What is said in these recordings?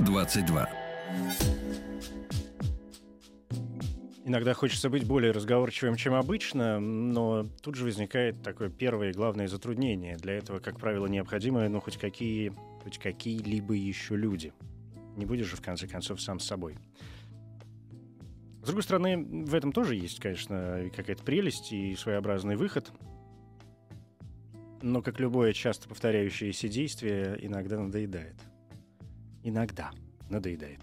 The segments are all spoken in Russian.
22. Иногда хочется быть более разговорчивым, чем обычно, но тут же возникает такое первое и главное затруднение. Для этого, как правило, необходимы ну, хоть, какие, хоть какие-либо еще люди. Не будешь же, в конце концов, сам с собой. С другой стороны, в этом тоже есть, конечно, какая-то прелесть и своеобразный выход. Но, как любое часто повторяющееся действие, иногда надоедает. Иногда надоедает.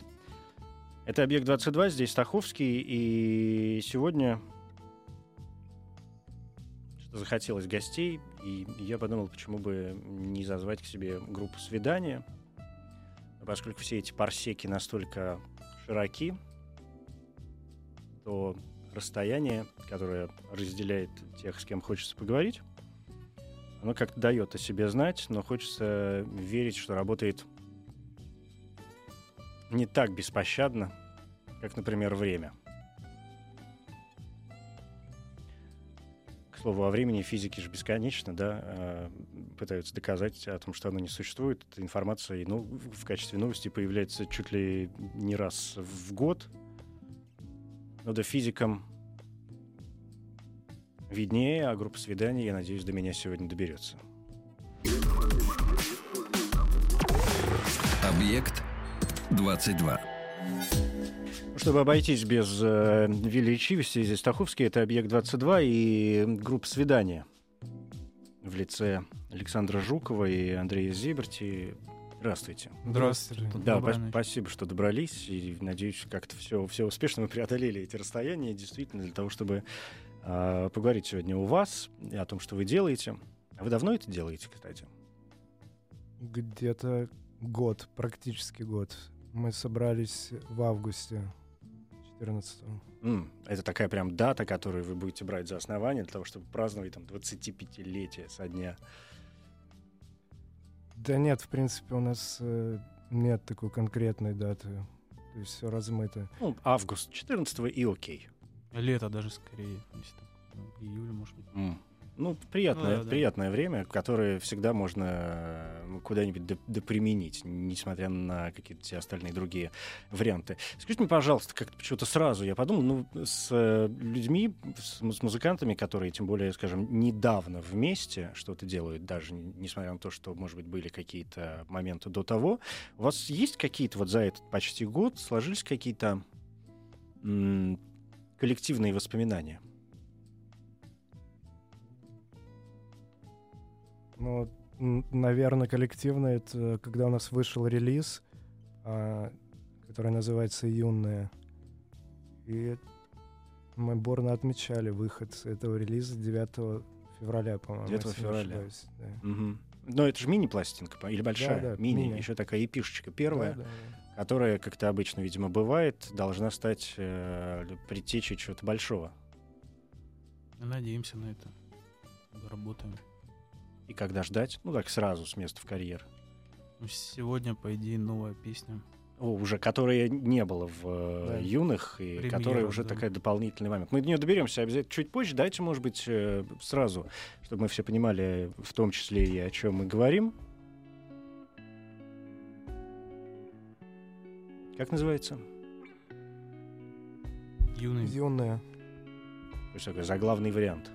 Это «Объект 22», здесь Стаховский, и сегодня что захотелось гостей, и я подумал, почему бы не зазвать к себе группу свидания, поскольку все эти парсеки настолько широки, то расстояние, которое разделяет тех, с кем хочется поговорить, оно как-то дает о себе знать, но хочется верить, что работает не так беспощадно, как, например, время. К слову, о времени физики же бесконечно, да, э, пытаются доказать о том, что оно не существует. Эта информация ну, в качестве новости появляется чуть ли не раз в год. Но да физикам виднее, а группа свиданий, я надеюсь, до меня сегодня доберется. Объект 22. Чтобы обойтись без э, величивости, здесь Стаховский, это «Объект-22» и группа «Свидания» в лице Александра Жукова и Андрея Зиберти. Здравствуйте. Здравствуйте. Да, по- спасибо, что добрались. И надеюсь, как-то все, все успешно мы преодолели эти расстояния. Действительно, для того, чтобы э, поговорить сегодня у вас и о том, что вы делаете. А вы давно это делаете, кстати? Где-то год, практически год. Мы собрались в августе 14 М, Это такая прям дата, которую вы будете брать за основание для того, чтобы праздновать там 25-летие со дня. Да нет, в принципе, у нас э, нет такой конкретной даты. То есть все размыто. Ну, август 14 и окей. Лето даже скорее. Июль, может быть. М. Ну, приятное, Ну да, да. приятное время, которое всегда можно э, куда-нибудь доп- доприменить, несмотря на какие-то все остальные другие варианты. Скажите мне, пожалуйста, как-то почему-то сразу я подумал, ну, с э, людьми, с, с музыкантами, которые, тем более, скажем, недавно вместе что-то делают, даже несмотря на то, что, может быть, были какие-то моменты до того, у вас есть какие-то вот за этот почти год сложились какие-то коллективные воспоминания? Ну, наверное, коллективно это когда у нас вышел релиз, а, который называется «Юная». И мы бурно отмечали выход этого релиза 9 февраля, по-моему. 9 если не февраля. ошибаюсь, да. Мгм. Но это же мини-пластинка, или большая? Да, да, мини, мини. еще такая эпишечка первая, Да, да, да. которая, как это обычно, видимо, бывает, должна стать э, предтечей чего-то большого. Надеемся на это. Работаем. И когда ждать? Ну так сразу с места в карьер. Ну, сегодня, по идее, новая песня. О, уже которая не было в э, Да. юных, и Премьера, которая уже да. такая дополнительный момент. Мы до нее доберемся обязательно чуть позже. Дайте, может быть, э, сразу, чтобы мы все понимали, в том числе и о чем мы говорим. Как называется? Юный. «Юная». То есть такой заглавный вариант.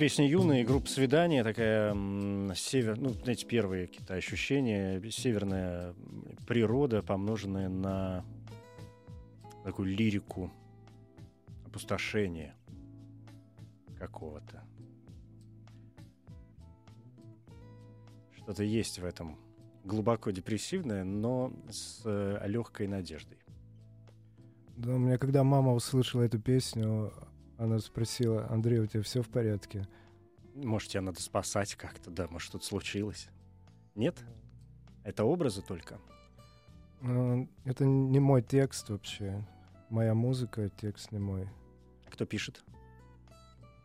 Песня юная, группа «Свидание», такая север, ну, знаете, первые какие-то ощущения, северная природа, помноженная на такую лирику опустошения какого-то. Что-то есть в этом глубоко депрессивное, но с э, легкой надеждой. Да, у меня когда мама услышала эту песню, она спросила, Андрей, у тебя все в порядке? Может, тебя надо спасать как-то, да, может, что-то случилось. Нет? Это образы только? Ну, Это не мой текст вообще. Моя музыка, текст не мой. Кто пишет?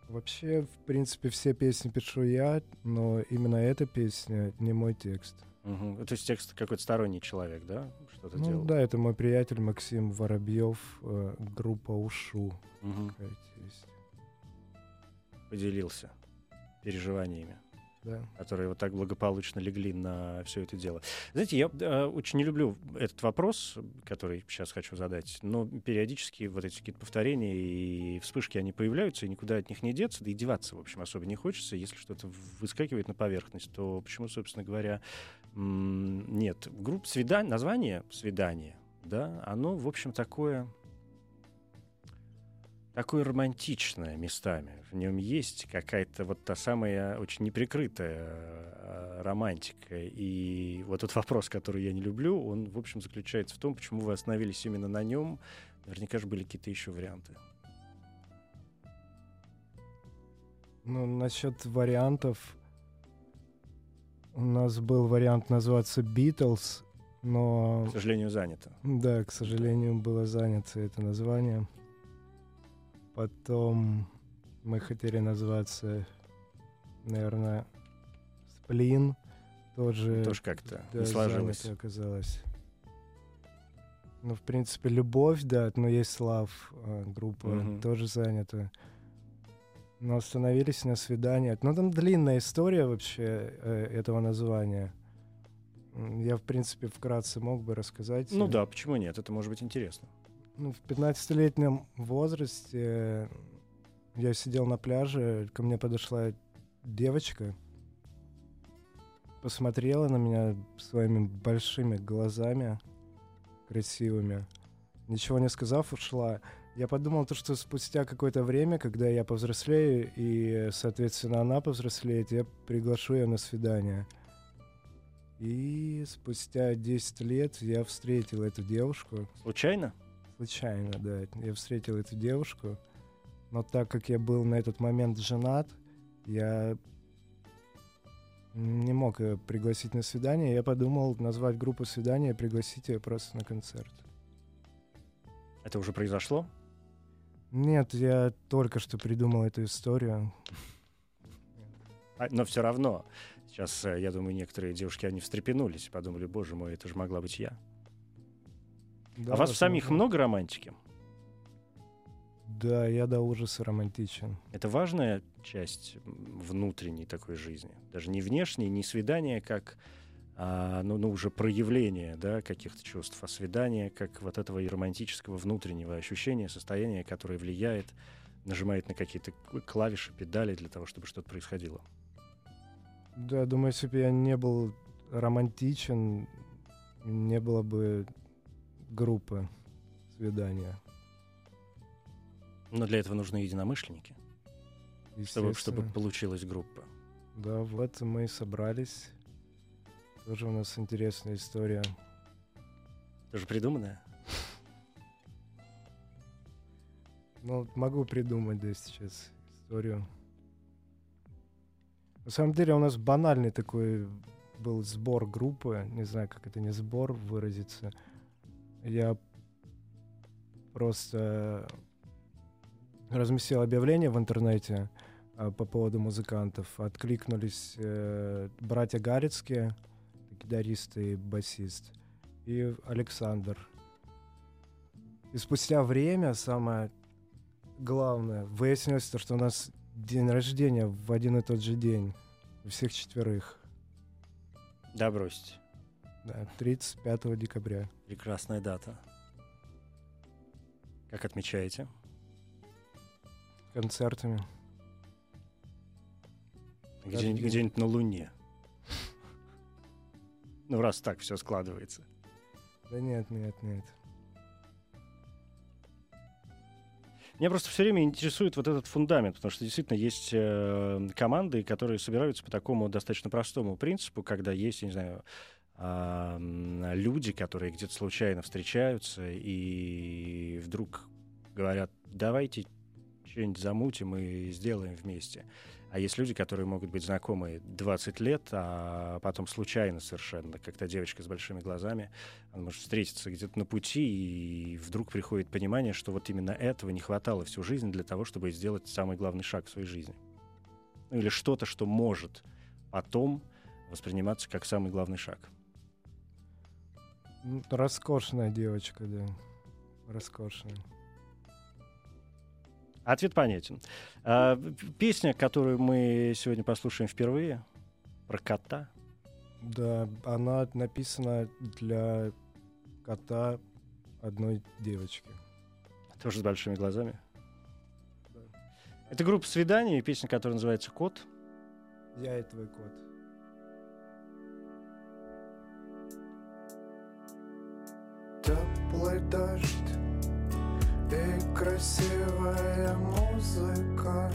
Вообще, в принципе, все песни пишу я, но именно эта песня не мой текст. Мгм. То есть текст какой-то сторонний человек, да? Что-то Ну делал? да, это мой приятель Максим Воробьев, э, группа Ушу. Какая-то есть. Поделился переживаниями, Да. которые вот так благополучно легли на все это дело. Знаете, я э, очень не люблю этот вопрос, который сейчас хочу задать, но периодически вот эти какие-то повторения и вспышки, они появляются, и никуда от них не деться, да и деваться, в общем, особо не хочется. Если что-то выскакивает на поверхность, то почему, собственно говоря, нет. Группа свидание, название «Свидание», да, оно, в общем, такое такое романтичное местами. В нем есть какая-то вот та самая очень неприкрытая э, романтика. И вот тот вопрос, который я не люблю, он, в общем, заключается в том, почему вы остановились именно на нем. Наверняка же были какие-то еще варианты. Ну, насчет вариантов. У нас был вариант называться Beatles, но, К сожалению, занято. да, к сожалению, было занято это название. Потом мы хотели назваться, наверное, Сплин. Тоже, Тоже как-то да, не сложилось. оказалось. Ну, в принципе, Любовь, да, но есть Слав, э, группа, Мгм. тоже занята. Но остановились на свиданиях. Ну, там длинная история вообще э, этого названия. Я, в принципе, вкратце мог бы рассказать. Ну да, почему нет? Это может быть интересно. Ну, в 15-летнем возрасте я сидел на пляже, ко мне подошла девочка, посмотрела на меня своими большими глазами красивыми, ничего не сказав, ушла. Я подумал, то, что спустя какое-то время, когда я повзрослею, и, соответственно, она повзрослеет, я приглашу ее на свидание. И спустя 10 лет я встретил эту девушку. Случайно? Случайно, да. Я встретил эту девушку. Но так как я был на этот момент женат, я не мог ее пригласить на свидание. Я подумал назвать группу свидания и пригласить ее просто на концерт. Это уже произошло? Нет, я только что придумал эту историю. А, но все равно. Сейчас, э, я думаю, некоторые девушки, они встрепенулись подумали, боже мой, это же могла быть я. Да, а у вас в самих много романтики? Да, я до ужаса романтичен. Это важная часть внутренней такой жизни. Даже не внешней, не свидание как а, ну, ну, уже проявление да, каких-то чувств, а свидание как вот этого и романтического внутреннего ощущения, состояния, которое влияет, нажимает на какие-то клавиши, педали для того, чтобы что-то происходило. Да, думаю, если бы я не был романтичен, не было бы группы свидания. Но для этого нужны единомышленники, чтобы, чтобы получилась группа. Да, вот мы и собрались. Тоже у нас интересная история. Тоже придуманное? Ну, могу придумать, да, сейчас историю. На самом деле у нас банальный такой был сбор группы. Не знаю, как это не сбор выразиться. Я просто разместил объявление в интернете а, по поводу музыкантов. Откликнулись э, братья Гарицкие, гитарист и басист, и Александр. И спустя время, самое главное, выяснилось то, что у нас день рождения в один и тот же день. Всех четверых. Да, бросьте. Да, 35 декабря. Прекрасная дата. Как отмечаете? Концертами. Где-нибудь, где-нибудь на Луне. Ну, раз так все складывается. Да нет, нет, нет. Меня просто все время интересует вот этот фундамент, потому что действительно есть э, команды, которые собираются по такому достаточно простому принципу, когда есть, я не знаю, люди, которые где-то случайно встречаются и вдруг говорят, давайте что-нибудь замутим и сделаем вместе. А есть люди, которые могут быть знакомы 20 лет, а потом случайно совершенно, как та девочка с большими глазами, она может встретиться где-то на пути, и вдруг приходит понимание, что вот именно этого не хватало всю жизнь для того, чтобы сделать самый главный шаг в своей жизни. Ну, или что-то, что может потом восприниматься как самый главный шаг. Ну, Роскошная девочка, да. Роскошная. Ответ понятен. А, песня, которую мы сегодня послушаем впервые, про кота. Да, она написана для кота одной девочки. Тоже с большими глазами. Да. Это группа «Свидание», и песня, которая называется «Кот». Я и твой кот. Теплый дождь. И красивая музыка.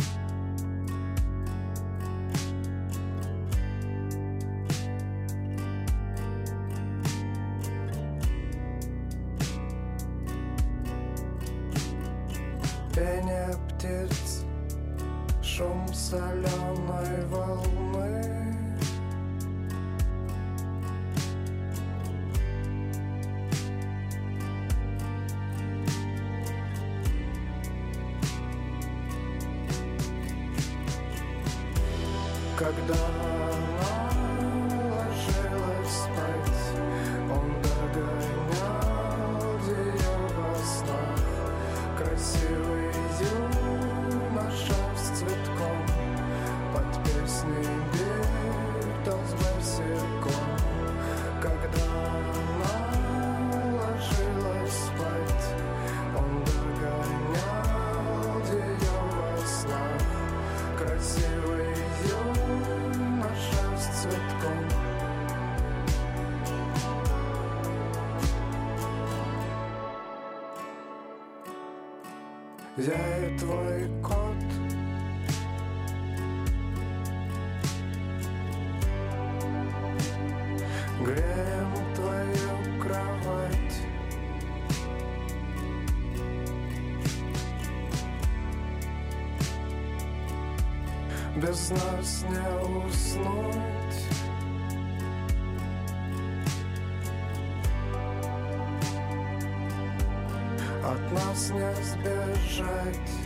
Пение птиц, шум соленой Когда И твой кот Греем твою кровать. Без нас не уснуть. От нас не сбежать Когда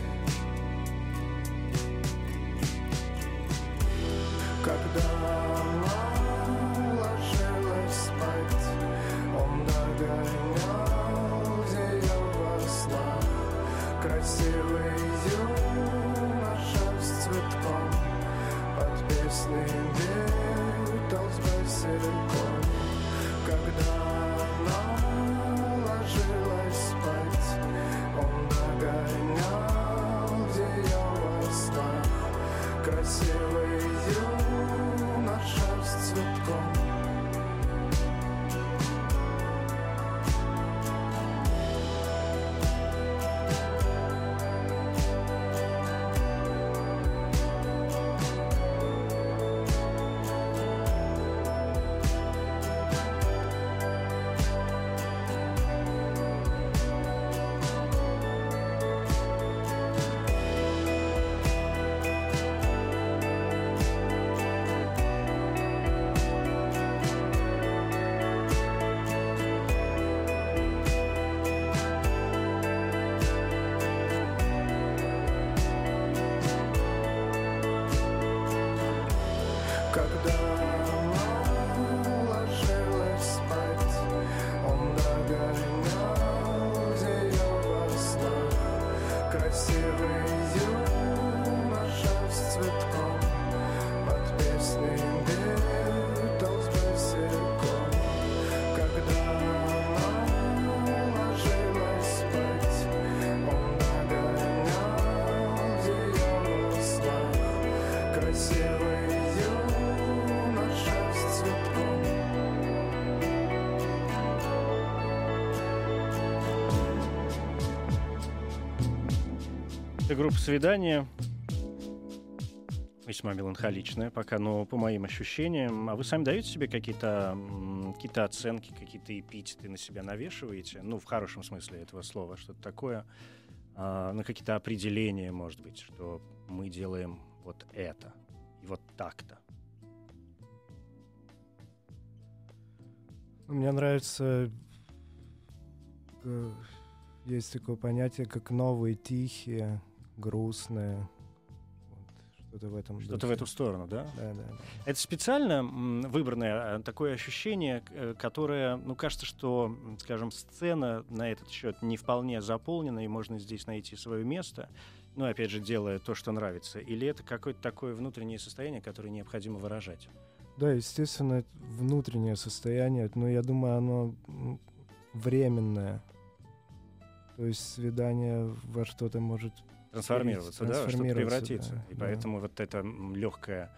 Это группа «Свидание». Весьма меланхоличная пока, но по моим ощущениям. А вы сами даете себе какие-то какие оценки, какие-то эпитеты на себя навешиваете? Ну, в хорошем смысле этого слова. Что-то такое. а, на какие-то определения, может быть, что мы делаем вот это. И вот так-то. Ну, Мне нравится, э, есть такое понятие, как новые тихие, грустные. Вот, что-то в этом Что-то в эту сторону, да? Да, да, да. Это специально выбранное а, такое ощущение, э, которое, ну, кажется, что, скажем, сцена на этот счет не вполне заполнена, и можно здесь найти свое место, ну, опять же, делая то, что нравится. Или это какое-то такое внутреннее состояние, которое необходимо выражать? Да, естественно, внутреннее состояние, но я думаю, оно временное. То есть свидание во что-то может... Трансформироваться, да, что-то превратиться. да, и да. поэтому вот эта легкая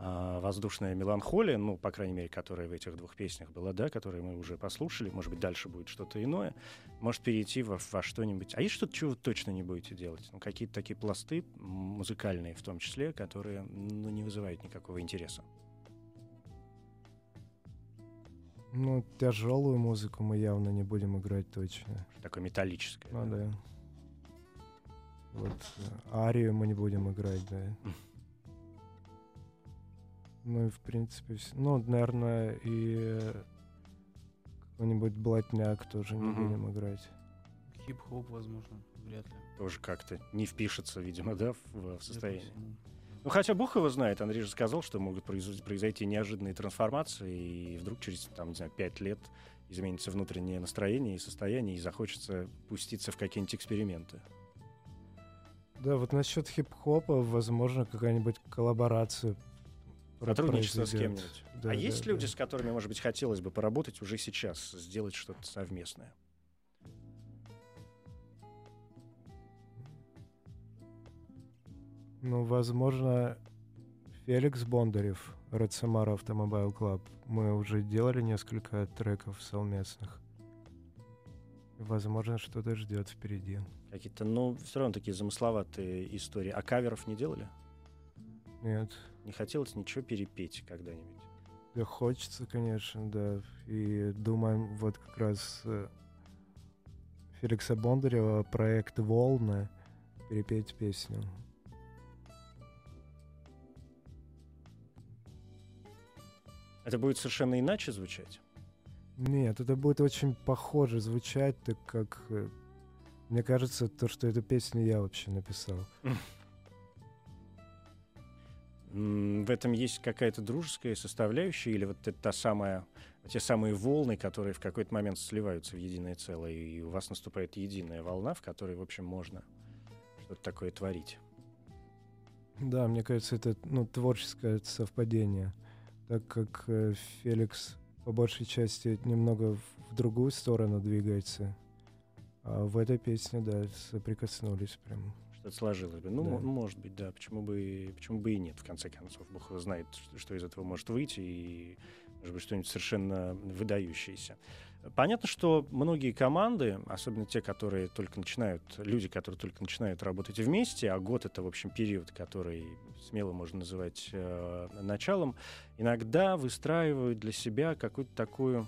воздушная меланхолия, ну, по крайней мере, которая в этих двух песнях была, да, которые мы уже послушали, может быть, дальше будет что-то иное, может перейти во, во что-нибудь. А есть что-то, чего вы точно не будете делать? Ну, какие-то такие пласты, музыкальные в том числе, которые ну, не вызывают никакого интереса. Ну, тяжелую музыку мы явно не будем играть точно. Такое металлическое. Ну да. да. Вот э, арию мы не будем играть, да. Ну и в принципе, вс- ну, наверное, и э, какой-нибудь блатняк тоже не Мгм. будем играть. Хип-хоп, возможно, вряд ли. Тоже как-то не впишется, видимо, да, в, в состояние. Ну, хотя Бог его знает, Андрей же сказал, что могут произойти, произойти неожиданные трансформации, и вдруг через, там, не знаю, пять лет изменится внутреннее настроение и состояние, и захочется пуститься в какие-нибудь эксперименты. Да, вот насчет хип-хопа, возможно, какая-нибудь коллаборация Сотрудничество с кем-нибудь. Да, а да, есть люди, да. с которыми, может быть, хотелось бы поработать уже сейчас, сделать что-то совместное? Ну, возможно, Феликс Бондарев, Red Samara Automobile Club. Мы уже делали несколько треков совместных. Возможно, что-то ждет впереди. Какие-то, ну, все равно такие замысловатые истории. А каверов не делали? Нет. Не хотелось ничего перепеть когда-нибудь? Да хочется, конечно, да. И думаем вот как раз э, Феликса Бондарева проект «Волны» перепеть песню. Это будет совершенно иначе звучать? Нет, это будет очень похоже звучать, так как э, мне кажется, то, что эту песню я вообще написал. В этом есть какая-то дружеская составляющая, или вот это та самая, те самые волны, которые в какой-то момент сливаются в единое целое, и у вас наступает единая волна, в которой, в общем, можно что-то такое творить. Да, мне кажется, это ну, творческое совпадение, так как э, Феликс по большей части немного в другую сторону двигается. А в этой песне, да, соприкоснулись прям. Что-то сложилось бы. Ну, Да. мо- может быть, да. Почему бы, почему бы и нет, в конце концов. Бог его знает, что, из этого может выйти, и, может быть, что-нибудь совершенно выдающееся. Понятно, что многие команды, особенно те, которые только начинают, люди, которые только начинают работать вместе, а год — это, в общем, период, который смело можно называть э, началом, иногда выстраивают для себя какую-то такую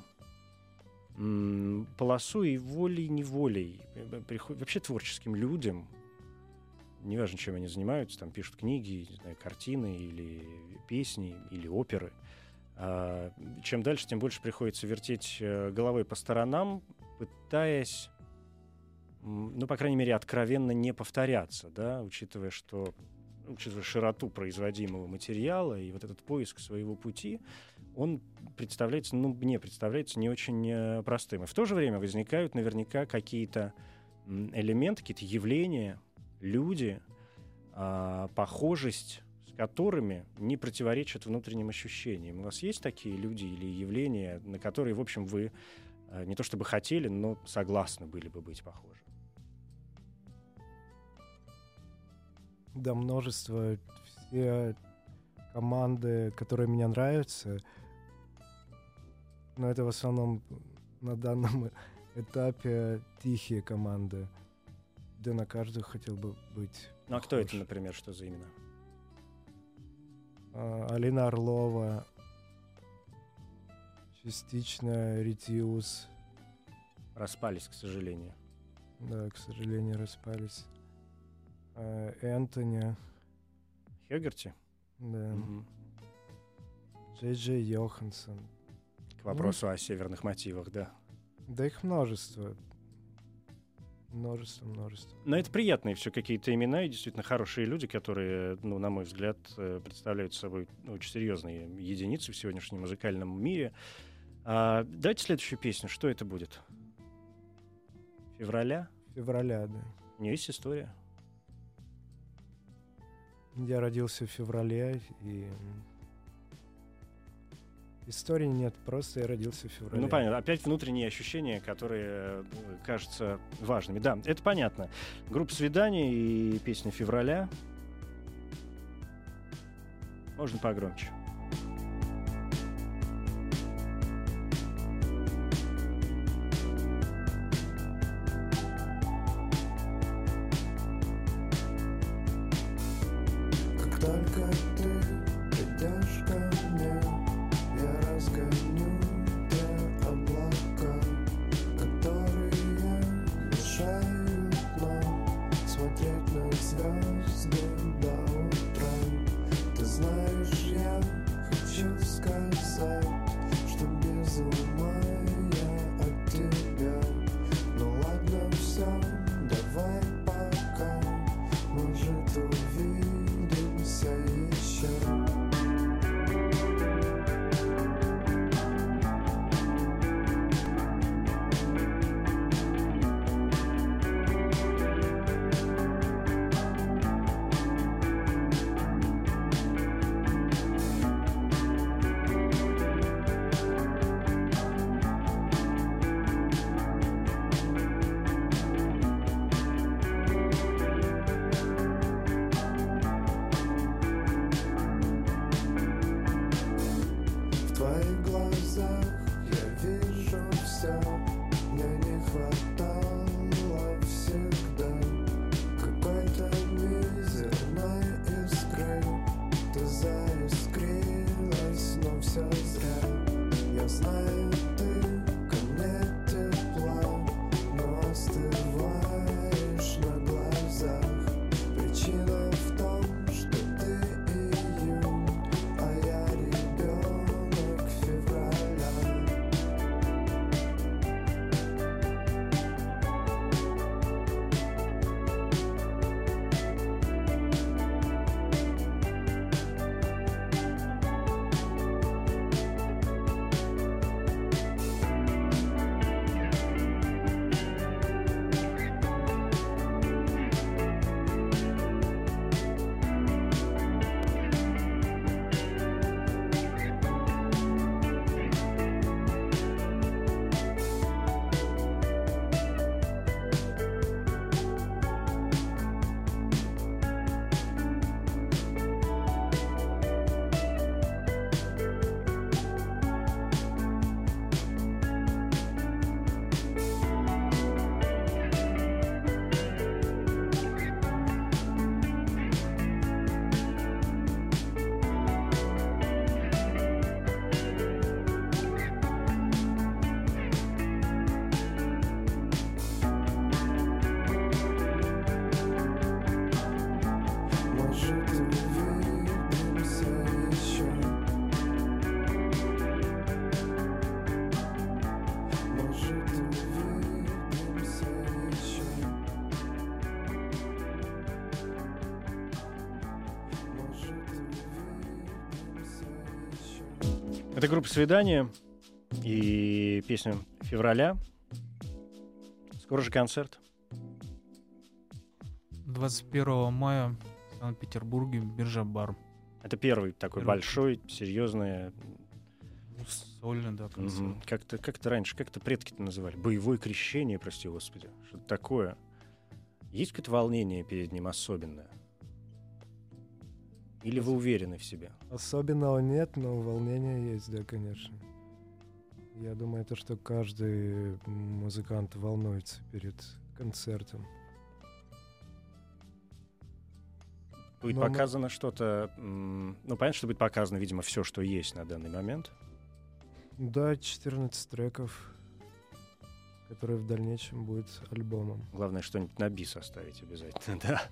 полосу и волей-неволей. э, приход- Вообще творческим людям, неважно, чем они занимаются, там пишут книги, не знаю, картины или песни, или оперы. А, чем дальше, тем больше приходится вертеть э, головой по сторонам, пытаясь, ну, по крайней мере, откровенно не повторяться, да, учитывая, что учитывая широту производимого материала и вот этот поиск своего пути, он представляется, ну, мне представляется не очень э, простым. И в то же время возникают наверняка какие-то элементы, какие-то явления, люди, а, похожесть с которыми не противоречат внутренним ощущениям. У вас есть такие люди или явления, на которые, в общем, вы э, не то чтобы хотели, но согласны были бы быть похожи? Да, множество. Все команды, которые мне нравятся, но это в основном на данном этапе тихие команды, где на каждую хотел бы быть. Ну, а кто это, похож. например, что за имена? А, Алина Орлова, частично Ретиус, Распались, к сожалению. да, к сожалению, распались. А, Энтони, Хёгерти? да, Мгм. Джей Джей Йоханссон. К вопросу о северных мотивах, да. Да их множество. Множество, множество. Но это приятные все какие-то имена и действительно хорошие люди, которые, ну, на мой взгляд, э, представляют собой ну, очень серьезные единицы в сегодняшнем музыкальном мире. А, давайте следующую песню. Что это будет? Февраля? Февраля, да. У нее есть история. Я родился в феврале, и... Истории нет, просто я родился в феврале. Ну, понятно. Опять внутренние ощущения, которые э, кажутся важными. Да, это понятно. Группа свиданий и песня февраля. Можно погромче. Это группа «Свидание» и песня «Февраля». Скоро же концерт. 21 мая в Санкт-Петербурге биржа бар. Это первый такой Первый. большой, серьезный. Ну, Сольный, да, концерт. мгм, Как-то как раньше, как-то предки-то называли. Боевое крещение, прости господи. Что-то такое. Есть какое-то волнение перед ним особенное? Или вы уверены в себе? Особенного нет, но волнение есть, да, конечно. Я думаю, то, что каждый музыкант волнуется перед концертом. Будет Но мы- показано что-то... м, Ну, понятно, что будет показано, видимо, все, что есть на данный момент. Да, 14 треков, которые в дальнейшем будут альбомом. Главное, что-нибудь на бис оставить обязательно, да.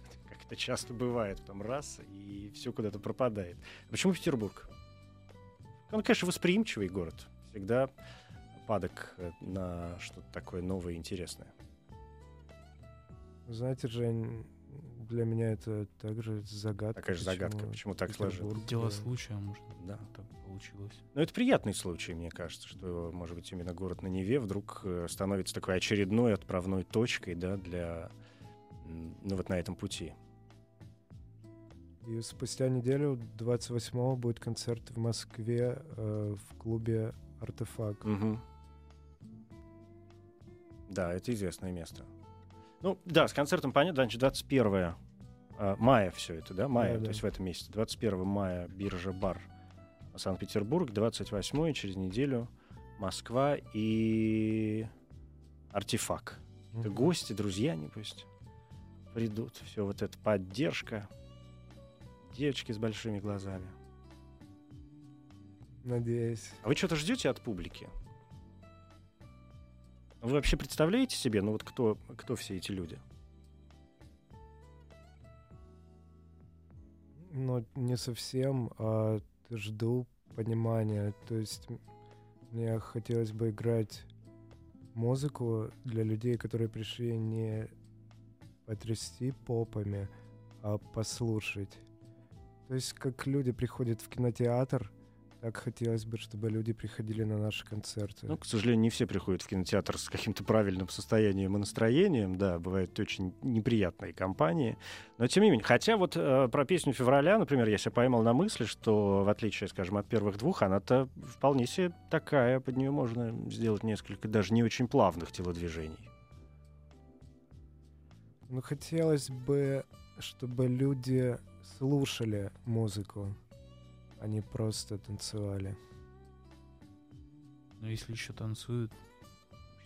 Это часто бывает, потом раз, и все куда-то пропадает. Почему Петербург? Он, конечно, восприимчивый город. Всегда падок э, на что-то такое новое и интересное. Знаете, Жень, для меня это также загадка. Такая же загадка, почему так сложилось. Дело случая, может, Да. так получилось. Но это приятный случай, мне кажется, что, может быть, именно город на Неве вдруг э, становится такой очередной отправной точкой, да, для, ну, вот на этом пути. И спустя неделю, 28-го, будет концерт в Москве э, в клубе «Артефакт». Мгм. Да, это известное место. Ну, да, с концертом понятно, значит, 21 а, мая все это, да, мая, Да, то да. есть в этом месяце. 21 мая биржа бар Санкт-Петербург, 28 через неделю Москва и артефакт. Это Мгм. гости, друзья, не пусть придут. Все вот эта поддержка. Девочки с большими глазами. Надеюсь. А вы что-то ждете от публики? Вы вообще представляете себе, ну вот кто, кто все эти люди? Но не совсем, а жду понимания. То есть мне хотелось бы играть музыку для людей, которые пришли не потрясти попами, а послушать. То есть как люди приходят в кинотеатр, так хотелось бы, чтобы люди приходили на наши концерты. Ну, к сожалению, не все приходят в кинотеатр с каким-то правильным состоянием и настроением. Да, бывают очень неприятные компании. Но тем не менее, хотя вот э, про песню февраля, например, я себя поймал на мысли, что в отличие, скажем, от первых двух, она-то вполне себе такая, под нее можно сделать несколько даже не очень плавных телодвижений. Ну, хотелось бы, чтобы люди слушали музыку, а не просто танцевали. Но если еще танцуют,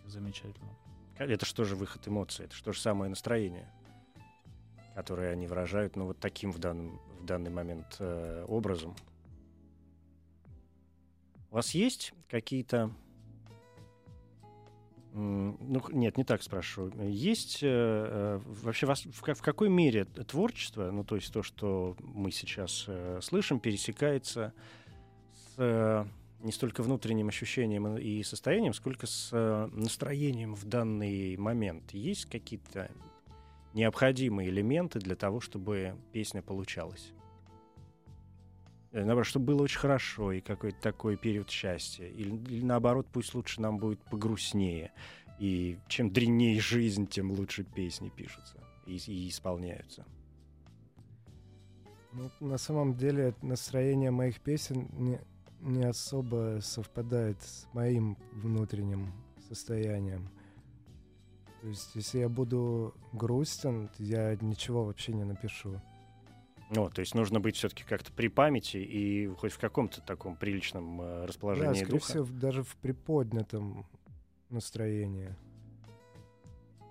вообще замечательно. Это что же выход эмоций? Это что же самое настроение, которое они выражают, ну, вот таким в, данном, в данный момент э, образом. У вас есть какие-то Ну, нет, не так спрашиваю. Есть э, э, вообще вас, в, в какой мере творчество, ну, то есть то, что мы сейчас э, слышим, пересекается с э, не столько внутренним ощущением и состоянием, сколько с э, настроением в данный момент? Есть какие-то необходимые элементы для того, чтобы песня получалась? Э, Наоборот, чтобы было очень хорошо и какой-то такой период счастья. Или, или наоборот, пусть лучше нам будет погрустнее. И чем дреннее жизнь, тем лучше песни пишутся и, и исполняются. Ну, на самом деле настроение моих песен не, не особо совпадает с моим внутренним состоянием. То есть, если я буду грустен, я ничего вообще не напишу. Ну, то есть нужно быть все-таки как-то при памяти и хоть в каком-то таком приличном э, Да, расположении скорее духа. всего, даже в приподнятом настроении.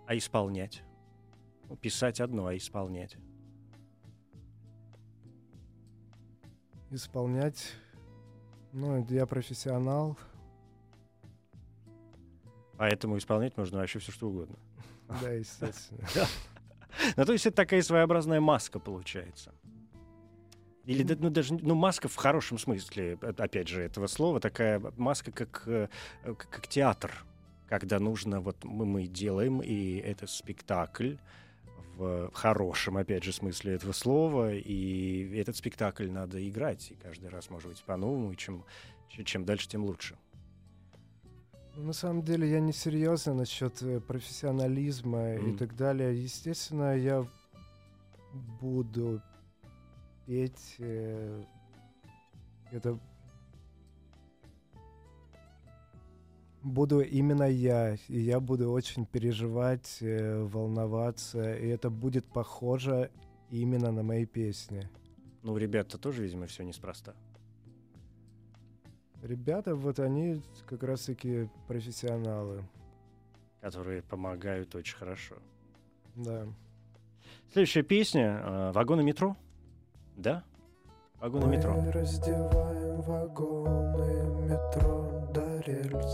А исполнять? Писать одно, а исполнять. Исполнять, ну, я профессионал, Поэтому исполнять можно вообще все что угодно. да, естественно. Ну, то есть это такая своеобразная маска получается. Или ну, даже ну, маска в хорошем смысле, э, опять же, этого слова, такая маска, как, э, э, как, как театр, когда нужно, вот мы, мы делаем, и это спектакль в хорошем, опять же, смысле этого слова, и этот спектакль надо играть, и каждый раз, может быть, по-новому, и чем, чем дальше, тем лучше. На самом деле я не серьезно насчет э, профессионализма и Мгм. так далее. Естественно, я буду петь. э, Это буду именно я, и я буду очень переживать, э, волноваться, и это будет похоже именно на мои песни. Ну, ребята тоже, видимо, все неспроста. Ребята, вот они как раз-таки профессионалы, которые помогают очень хорошо. да. Следующая песня э, «Вагоны метро». Да? «Вагоны метро». Мы раздеваем вагоны метро до рельс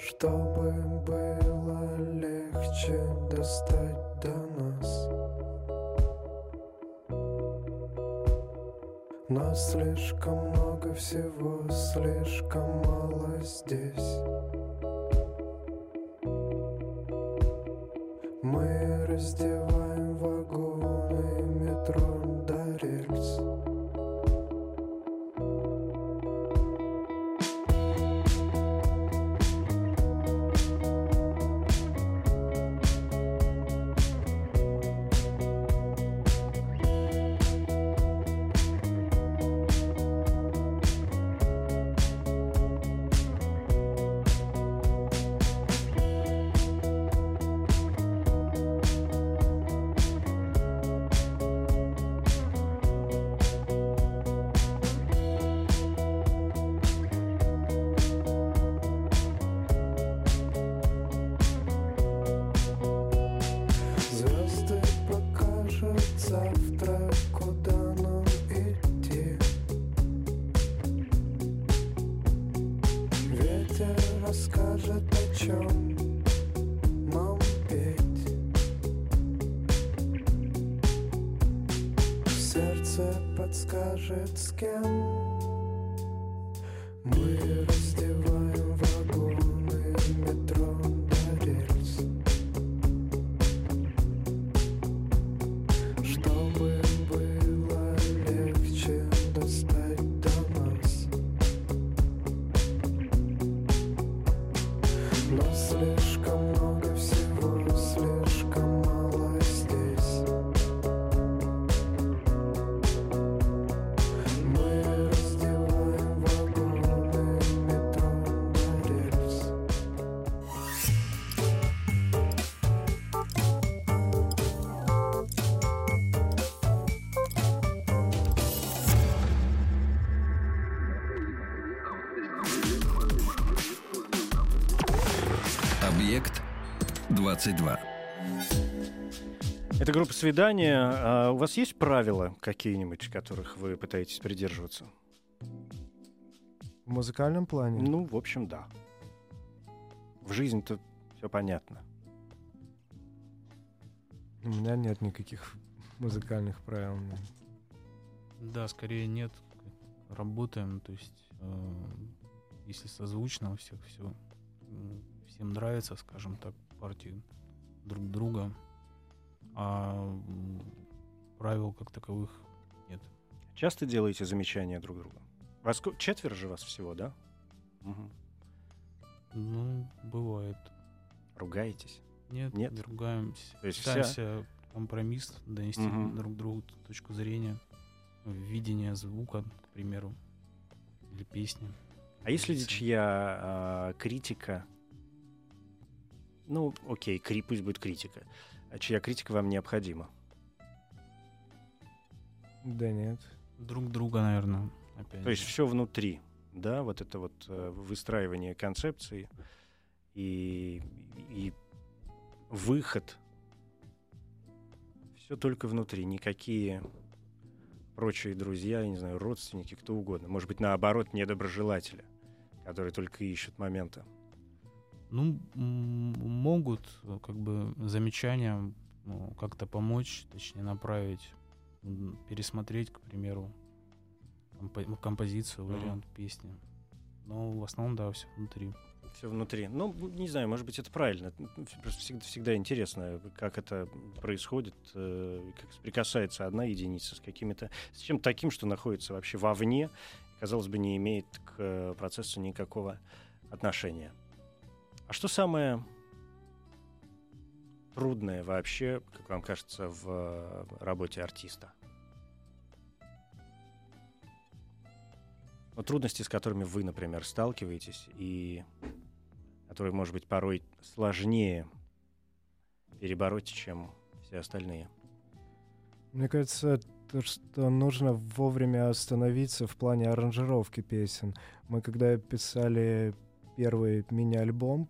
Чтобы было легче достать до нас Но слишком много всего, слишком мало здесь. Мы раздеваем 22. Это группа свидания. А у вас есть правила какие-нибудь, которых вы пытаетесь придерживаться? В музыкальном плане? Ну, в общем, да. В жизни-то все понятно. У меня нет никаких музыкальных правил. Да, скорее нет. Работаем, то есть, э, если созвучно у всех все, всем нравится, скажем так, партии друг друга, а правил как таковых нет. Часто делаете замечания друг другу? Вас четверо же вас всего, да? Мгм. Ну, бывает. Ругаетесь? Нет, Нет? не ругаемся. То есть вся- Пытаемся компромисс донести Мгм. друг другу точку зрения, видение звука, к примеру, или песни. А если чья а, критика, ну, окей, кри, пусть будет критика, а чья критика вам необходима? Да нет. Друг друга, наверное, опять. То есть все внутри, да, вот это вот э, выстраивание концепции и, и выход. Все только внутри, никакие прочие друзья, я не знаю, родственники, кто угодно. Может быть, наоборот, недоброжелатели, которые только ищут момента. Ну, могут как бы замечания ну, как-то помочь, точнее направить, пересмотреть, к примеру, компо- ну, композицию, вариант песни. Но в основном, да, все внутри. Все внутри. Ну, не знаю, может быть, это правильно. Просто всегда, всегда интересно, как это происходит, э, как соприкасается одна единица с какими-то, с чем-то таким, что находится вообще вовне, казалось бы, не имеет к э, процессу никакого отношения. А что самое трудное вообще, как вам кажется, в э, работе артиста? Вот трудности, с которыми вы, например, сталкиваетесь, и которые, может быть, порой сложнее перебороть, чем все остальные. Мне кажется, то, что нужно вовремя остановиться в плане аранжировки песен. Мы когда писали первый мини-альбом,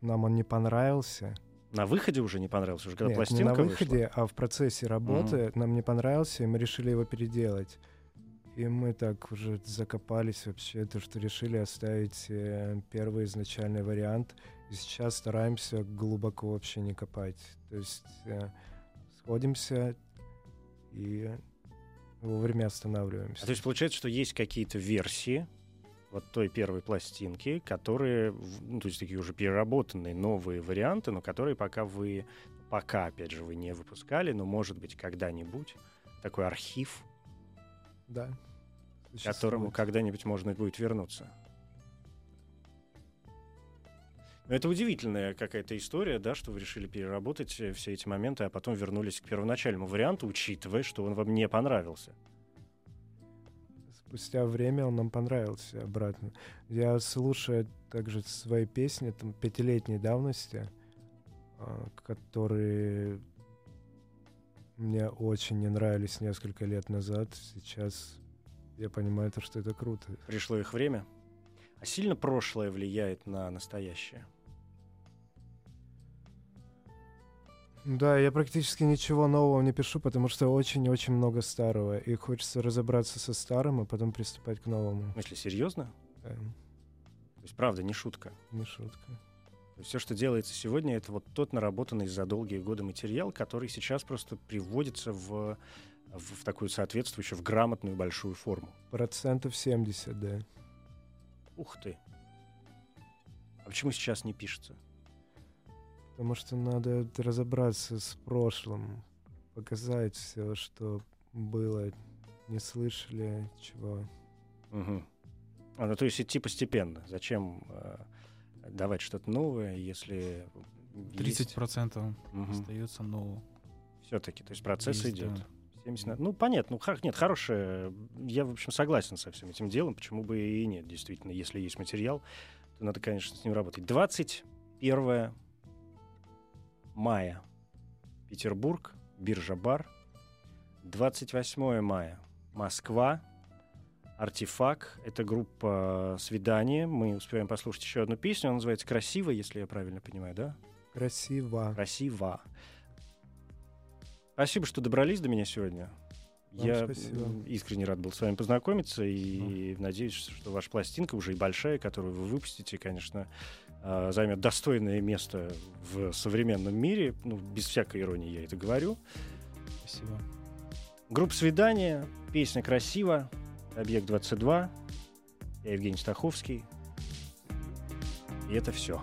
нам он не понравился. На выходе уже не понравилось, уже когда Нет, не пластинка на вышла? выходе, а в процессе работы нам не понравился, и мы решили его переделать. И мы так уже закопались вообще, то, что решили оставить э, первый изначальный вариант. И сейчас стараемся глубоко вообще не копать. То есть э, сходимся и вовремя останавливаемся. А то есть получается, что есть какие-то версии вот той первой пластинки, которые, ну, то есть такие уже переработанные новые варианты, но которые пока вы, пока, опять же, вы не выпускали, но, может быть, когда-нибудь такой архив, Да. к которому когда-нибудь можно будет вернуться. Но это удивительная какая-то история, да, что вы решили переработать э, все эти моменты, а потом вернулись к первоначальному варианту, учитывая, что он вам не понравился. Спустя время он нам понравился обратно. Я слушаю также свои песни там, пятилетней давности, а, которые мне очень не нравились несколько лет назад. Сейчас я понимаю, то, что это круто. Пришло их время. А сильно прошлое влияет на настоящее. Да, я практически ничего нового не пишу, потому что очень-очень много старого. И хочется разобраться со старым, а потом приступать к новому. В смысле, серьезно? Да, То есть, правда, не шутка. не шутка. все, что делается сегодня, это вот тот наработанный за долгие годы материал, который сейчас просто приводится в, в, в такую соответствующую, в грамотную большую форму. Процентов 70, да. Ух ты. А почему сейчас не пишется? Потому что надо разобраться с прошлым, показать все, что было, не слышали, чего. Мгм. А, ну, то есть идти постепенно. Зачем э, давать что-то новое, если 30% остается нового. все-таки, то есть процесс Есть, идет. да. 70 на- Ну, понятно. Ну, хор- нет, хорошее. Я, в общем, согласен со всем этим делом. Почему бы и нет, действительно. Если есть материал, то надо, конечно, с ним работать. 21 мая. Петербург, биржа бар. 28 мая. Москва. Артефакт. Это группа «Свидание». Мы успеваем послушать еще одну песню. Она называется «Красиво», если я правильно понимаю, да? Красиво. Красиво. Спасибо, что добрались до меня сегодня. Вам Я спасибо. искренне рад был с вами познакомиться и надеюсь, что ваша пластинка уже и большая, которую вы выпустите, конечно, а, займет достойное место в современном мире. Ну, без всякой иронии я это говорю. Спасибо. Группа «Свидание», песня «Красиво», «Объект 22», я Евгений Стаховский. И это все.